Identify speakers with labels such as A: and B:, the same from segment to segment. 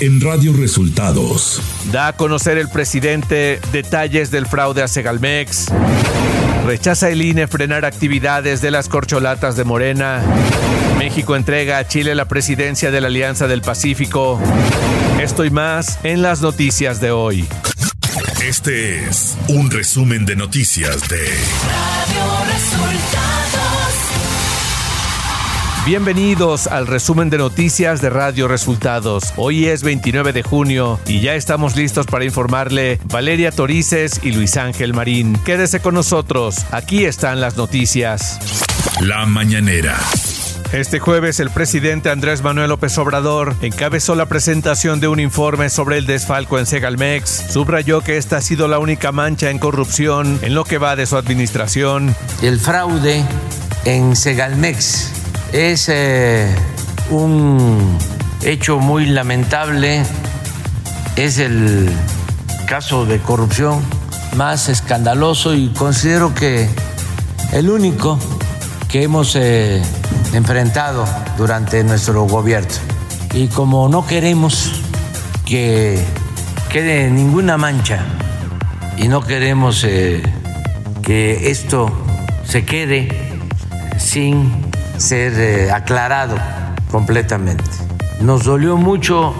A: en Radio Resultados.
B: Da a conocer el presidente detalles del fraude a Segalmex. Rechaza el INE frenar actividades de las corcholatas de Morena. México entrega a Chile la presidencia de la Alianza del Pacífico. Esto y más en las noticias de hoy.
A: Este es un resumen de noticias de Radio Resultados.
B: Bienvenidos al resumen de noticias de Radio Resultados. Hoy es 29 de junio y ya estamos listos para informarle Valeria Torices y Luis Ángel Marín. Quédese con nosotros, aquí están las noticias.
A: La mañanera.
B: Este jueves el presidente Andrés Manuel López Obrador encabezó la presentación de un informe sobre el desfalco en Segalmex. Subrayó que esta ha sido la única mancha en corrupción en lo que va de su administración.
C: El fraude en Segalmex es eh, un hecho muy lamentable, es el caso de corrupción más escandaloso y considero que el único que hemos eh, enfrentado durante nuestro gobierno. Y como no queremos que quede ninguna mancha y no queremos eh, que esto se quede sin ser eh, aclarado completamente. Nos dolió mucho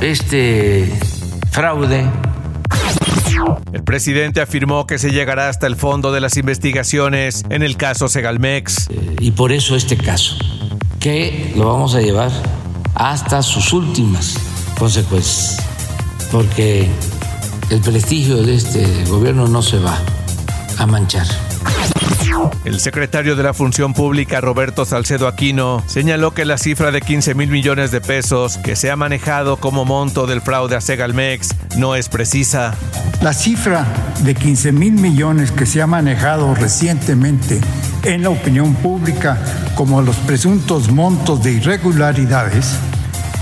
C: este fraude
B: el presidente afirmó que se llegará hasta el fondo de las investigaciones en el caso Segalmex.
C: Eh, y por eso este caso, que lo vamos a llevar hasta sus últimas consecuencias, porque el prestigio de este gobierno no se va a manchar.
B: El secretario de la Función Pública, Roberto Salcedo Aquino, señaló que la cifra de 15 mil millones de pesos que se ha manejado como monto del fraude a Segalmex no es precisa.
D: La cifra de 15 mil millones que se ha manejado recientemente en la opinión pública como los presuntos montos de irregularidades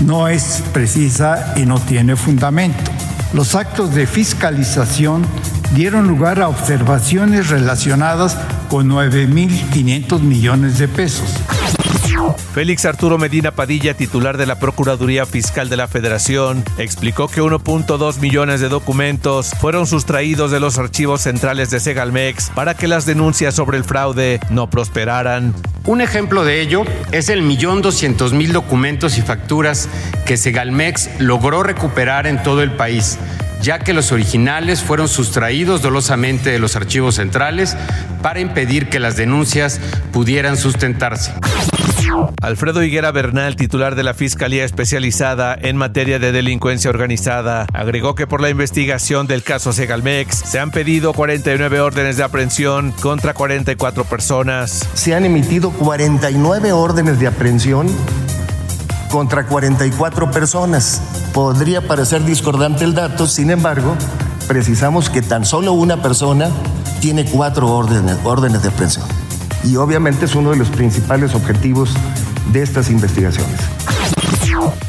D: no es precisa y no tiene fundamento. Los actos de fiscalización dieron lugar a observaciones relacionadas con 9.500 millones de pesos.
B: Félix Arturo Medina Padilla, titular de la Procuraduría Fiscal de la Federación, explicó que 1.2 millones de documentos fueron sustraídos de los archivos centrales de Segalmex para que las denuncias sobre el fraude no prosperaran.
E: Un ejemplo de ello es el millón doscientos mil documentos y facturas que Segalmex logró recuperar en todo el país ya que los originales fueron sustraídos dolosamente de los archivos centrales para impedir que las denuncias pudieran sustentarse.
B: Alfredo Higuera Bernal, titular de la Fiscalía Especializada en materia de delincuencia organizada, agregó que por la investigación del caso Segalmex se han pedido 49 órdenes de aprehensión contra 44 personas.
F: Se han emitido 49 órdenes de aprehensión contra 44 personas. Podría parecer discordante el dato, sin embargo, precisamos que tan solo una persona tiene cuatro órdenes, órdenes de aprehensión. Y obviamente es uno de los principales objetivos de estas investigaciones.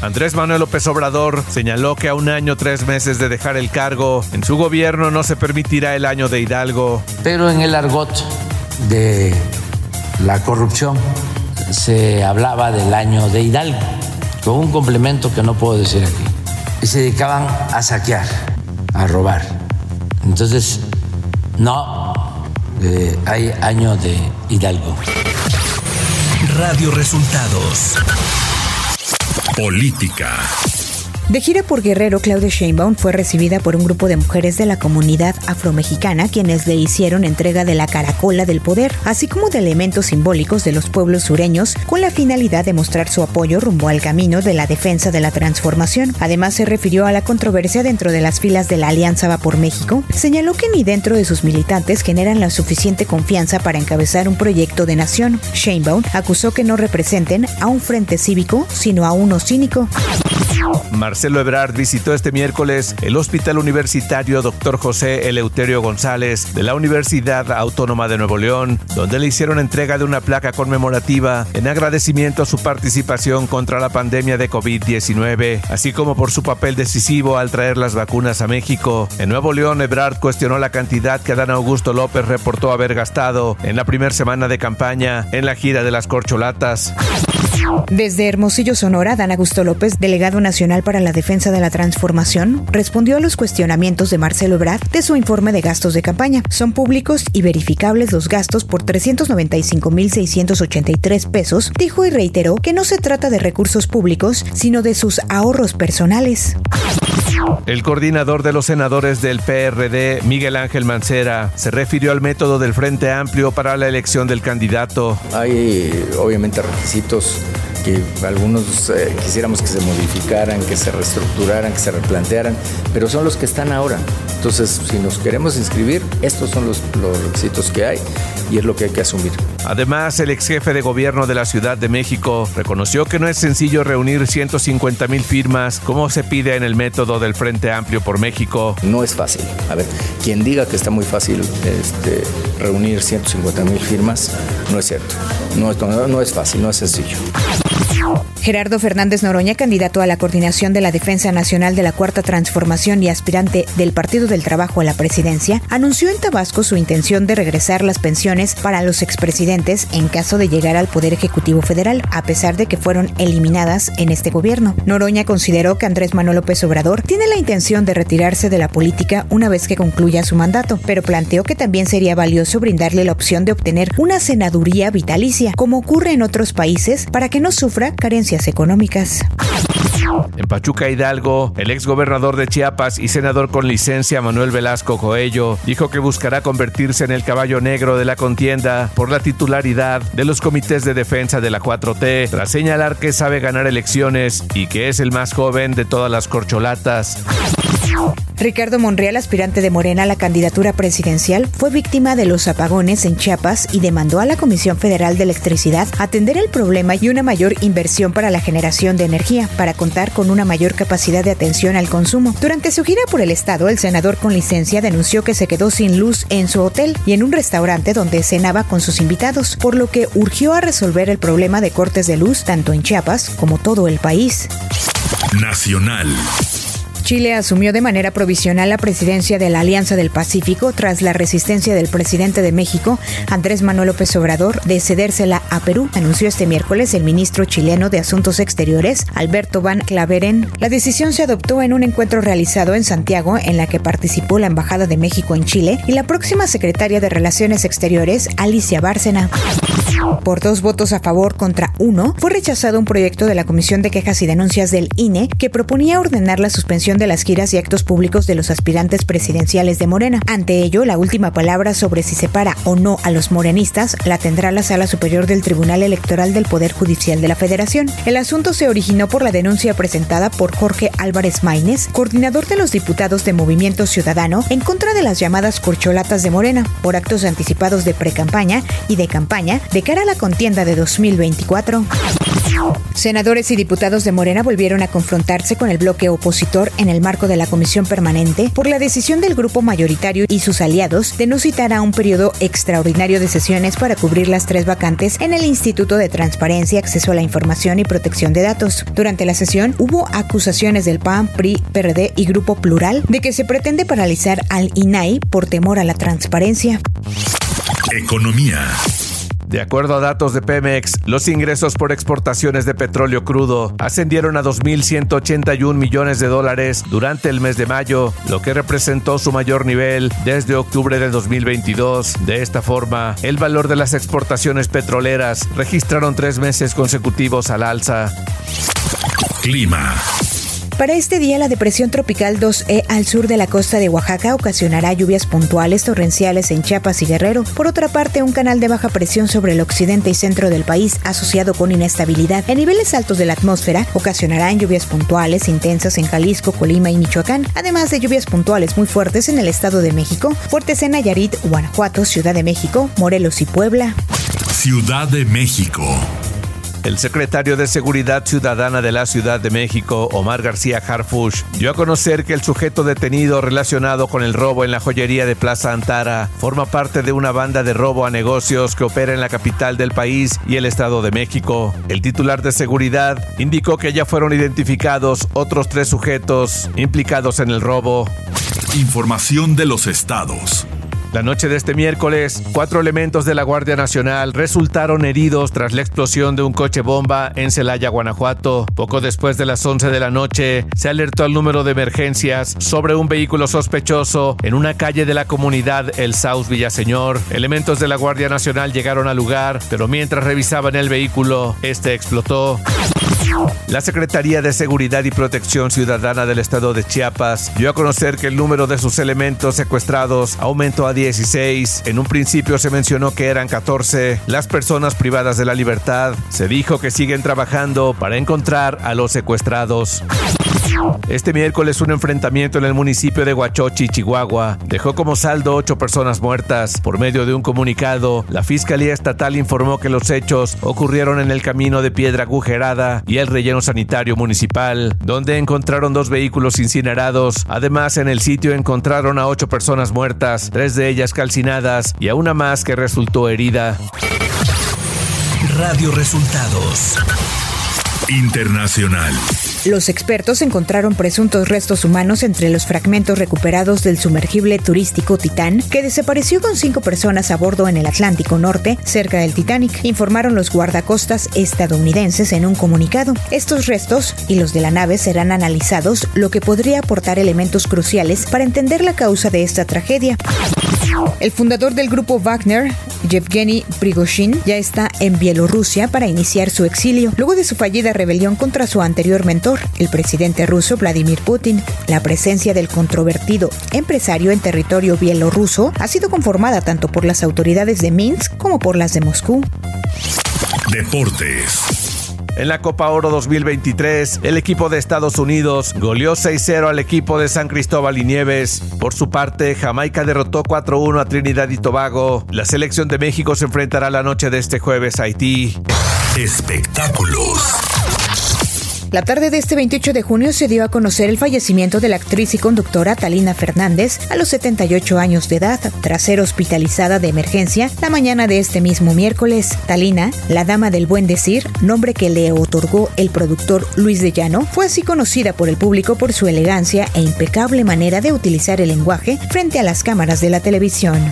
B: Andrés Manuel López Obrador señaló que a un año, tres meses de dejar el cargo, en su gobierno no se permitirá el año de Hidalgo.
C: Pero en el argot de la corrupción se hablaba del año de Hidalgo con un complemento que no puedo decir aquí. Y se dedicaban a saquear, a robar. Entonces, no eh, hay año de Hidalgo.
A: Radio Resultados. Política.
G: De gira por Guerrero, Claudia Sheinbaum fue recibida por un grupo de mujeres de la comunidad afromexicana quienes le hicieron entrega de la caracola del poder, así como de elementos simbólicos de los pueblos sureños, con la finalidad de mostrar su apoyo rumbo al camino de la defensa de la transformación. Además, se refirió a la controversia dentro de las filas de la Alianza Va por México, señaló que ni dentro de sus militantes generan la suficiente confianza para encabezar un proyecto de nación. Sheinbaum acusó que no representen a un frente cívico, sino a uno cínico.
B: Marcelo Ebrard visitó este miércoles el Hospital Universitario Dr. José Eleuterio González de la Universidad Autónoma de Nuevo León, donde le hicieron entrega de una placa conmemorativa en agradecimiento a su participación contra la pandemia de COVID-19, así como por su papel decisivo al traer las vacunas a México. En Nuevo León, Ebrard cuestionó la cantidad que Adán Augusto López reportó haber gastado en la primera semana de campaña en la gira de las corcholatas.
G: Desde Hermosillo, Sonora, Dan Augusto López, delegado nacional para la Defensa de la Transformación respondió a los cuestionamientos de Marcelo Ebrard de su informe de gastos de campaña. Son públicos y verificables los gastos por 395.683 pesos, dijo y reiteró que no se trata de recursos públicos, sino de sus ahorros personales.
B: El coordinador de los senadores del PRD, Miguel Ángel Mancera, se refirió al método del Frente Amplio para la elección del candidato.
H: Hay obviamente requisitos que algunos eh, quisiéramos que se modificaran, que se reestructuraran, que se replantearan, pero son los que están ahora. Entonces, si nos queremos inscribir, estos son los, los requisitos que hay y es lo que hay que asumir.
B: Además, el ex jefe de gobierno de la Ciudad de México reconoció que no es sencillo reunir 150 mil firmas como se pide en el método del Frente Amplio por México.
H: No es fácil. A ver, quien diga que está muy fácil este, reunir 150 mil firmas, no es cierto. No, no, no es fácil, no es sencillo.
G: Gerardo Fernández Noroña, candidato a la coordinación de la Defensa Nacional de la Cuarta Transformación y aspirante del Partido del Trabajo a la presidencia, anunció en Tabasco su intención de regresar las pensiones para los expresidentes en caso de llegar al Poder Ejecutivo Federal, a pesar de que fueron eliminadas en este gobierno. Noroña consideró que Andrés Manuel López Obrador tiene la intención de retirarse de la política una vez que concluya su mandato, pero planteó que también sería valioso brindarle la opción de obtener una senaduría vitalicia, como ocurre en otros países, para que no sufra carencias económicas.
B: En Pachuca Hidalgo, el ex gobernador de Chiapas y senador con licencia Manuel Velasco Coello dijo que buscará convertirse en el caballo negro de la contienda por la titularidad de los comités de defensa de la 4T, tras señalar que sabe ganar elecciones y que es el más joven de todas las corcholatas.
G: Ricardo Monreal, aspirante de Morena a la candidatura presidencial, fue víctima de los apagones en Chiapas y demandó a la Comisión Federal de Electricidad atender el problema y una mayor inversión para la generación de energía, para contar con una mayor capacidad de atención al consumo. Durante su gira por el estado, el senador con licencia denunció que se quedó sin luz en su hotel y en un restaurante donde cenaba con sus invitados, por lo que urgió a resolver el problema de cortes de luz tanto en Chiapas como todo el país.
A: Nacional.
G: Chile asumió de manera provisional la presidencia de la Alianza del Pacífico tras la resistencia del presidente de México, Andrés Manuel López Obrador, de cedérsela a Perú, anunció este miércoles el ministro chileno de Asuntos Exteriores, Alberto Van Claveren. La decisión se adoptó en un encuentro realizado en Santiago en la que participó la Embajada de México en Chile y la próxima secretaria de Relaciones Exteriores, Alicia Bárcena. Por dos votos a favor contra uno, fue rechazado un proyecto de la Comisión de Quejas y Denuncias del INE que proponía ordenar la suspensión de las giras y actos públicos de los aspirantes presidenciales de Morena. Ante ello, la última palabra sobre si se para o no a los morenistas la tendrá la Sala Superior del Tribunal Electoral del Poder Judicial de la Federación. El asunto se originó por la denuncia presentada por Jorge Álvarez Maínez, coordinador de los diputados de Movimiento Ciudadano, en contra de las llamadas corcholatas de Morena, por actos anticipados de precampaña y de campaña de cara a la contienda de 2024. Senadores y diputados de Morena volvieron a confrontarse con el bloque opositor en el marco de la comisión permanente por la decisión del grupo mayoritario y sus aliados de no citar a un periodo extraordinario de sesiones para cubrir las tres vacantes en el Instituto de Transparencia, Acceso a la Información y Protección de Datos. Durante la sesión hubo acusaciones del PAN, PRI, PRD y Grupo Plural de que se pretende paralizar al INAI por temor a la transparencia.
A: Economía.
B: De acuerdo a datos de Pemex, los ingresos por exportaciones de petróleo crudo ascendieron a 2.181 millones de dólares durante el mes de mayo, lo que representó su mayor nivel desde octubre de 2022. De esta forma, el valor de las exportaciones petroleras registraron tres meses consecutivos al alza.
A: Clima.
G: Para este día, la depresión tropical 2E al sur de la costa de Oaxaca ocasionará lluvias puntuales torrenciales en Chiapas y Guerrero. Por otra parte, un canal de baja presión sobre el occidente y centro del país, asociado con inestabilidad en niveles altos de la atmósfera, ocasionará lluvias puntuales intensas en Jalisco, Colima y Michoacán, además de lluvias puntuales muy fuertes en el Estado de México, fuertes en Nayarit, Guanajuato, Ciudad de México, Morelos y Puebla.
A: Ciudad de México.
B: El secretario de Seguridad Ciudadana de la Ciudad de México, Omar García Harfush, dio a conocer que el sujeto detenido relacionado con el robo en la joyería de Plaza Antara forma parte de una banda de robo a negocios que opera en la capital del país y el Estado de México. El titular de seguridad indicó que ya fueron identificados otros tres sujetos implicados en el robo.
A: Información de los estados.
B: La noche de este miércoles, cuatro elementos de la Guardia Nacional resultaron heridos tras la explosión de un coche bomba en Celaya, Guanajuato. Poco después de las 11 de la noche, se alertó al número de emergencias sobre un vehículo sospechoso en una calle de la comunidad El South Villaseñor. Elementos de la Guardia Nacional llegaron al lugar, pero mientras revisaban el vehículo, este explotó. La Secretaría de Seguridad y Protección Ciudadana del Estado de Chiapas dio a conocer que el número de sus elementos secuestrados aumentó a 16. En un principio se mencionó que eran 14. Las personas privadas de la libertad se dijo que siguen trabajando para encontrar a los secuestrados. Este miércoles un enfrentamiento en el municipio de Huachochi, Chihuahua, dejó como saldo ocho personas muertas. Por medio de un comunicado, la Fiscalía Estatal informó que los hechos ocurrieron en el camino de Piedra Agujerada y el relleno sanitario municipal, donde encontraron dos vehículos incinerados. Además, en el sitio encontraron a ocho personas muertas, tres de ellas calcinadas y a una más que resultó herida.
A: Radio Resultados Internacional.
G: Los expertos encontraron presuntos restos humanos entre los fragmentos recuperados del sumergible turístico Titán, que desapareció con cinco personas a bordo en el Atlántico Norte, cerca del Titanic, informaron los guardacostas estadounidenses en un comunicado. Estos restos y los de la nave serán analizados, lo que podría aportar elementos cruciales para entender la causa de esta tragedia. El fundador del grupo Wagner, Yevgeny Prigozhin, ya está en Bielorrusia para iniciar su exilio, luego de su fallida rebelión contra su anterior mentor, el presidente ruso Vladimir Putin. La presencia del controvertido empresario en territorio bielorruso ha sido conformada tanto por las autoridades de Minsk como por las de Moscú.
A: Deportes.
B: En la Copa Oro 2023, el equipo de Estados Unidos goleó 6-0 al equipo de San Cristóbal y Nieves. Por su parte, Jamaica derrotó 4-1 a Trinidad y Tobago. La selección de México se enfrentará la noche de este jueves a Haití.
A: Espectáculos.
G: La tarde de este 28 de junio se dio a conocer el fallecimiento de la actriz y conductora Talina Fernández a los 78 años de edad, tras ser hospitalizada de emergencia la mañana de este mismo miércoles. Talina, la dama del buen decir, nombre que le otorgó el productor Luis de Llano, fue así conocida por el público por su elegancia e impecable manera de utilizar el lenguaje frente a las cámaras de la televisión.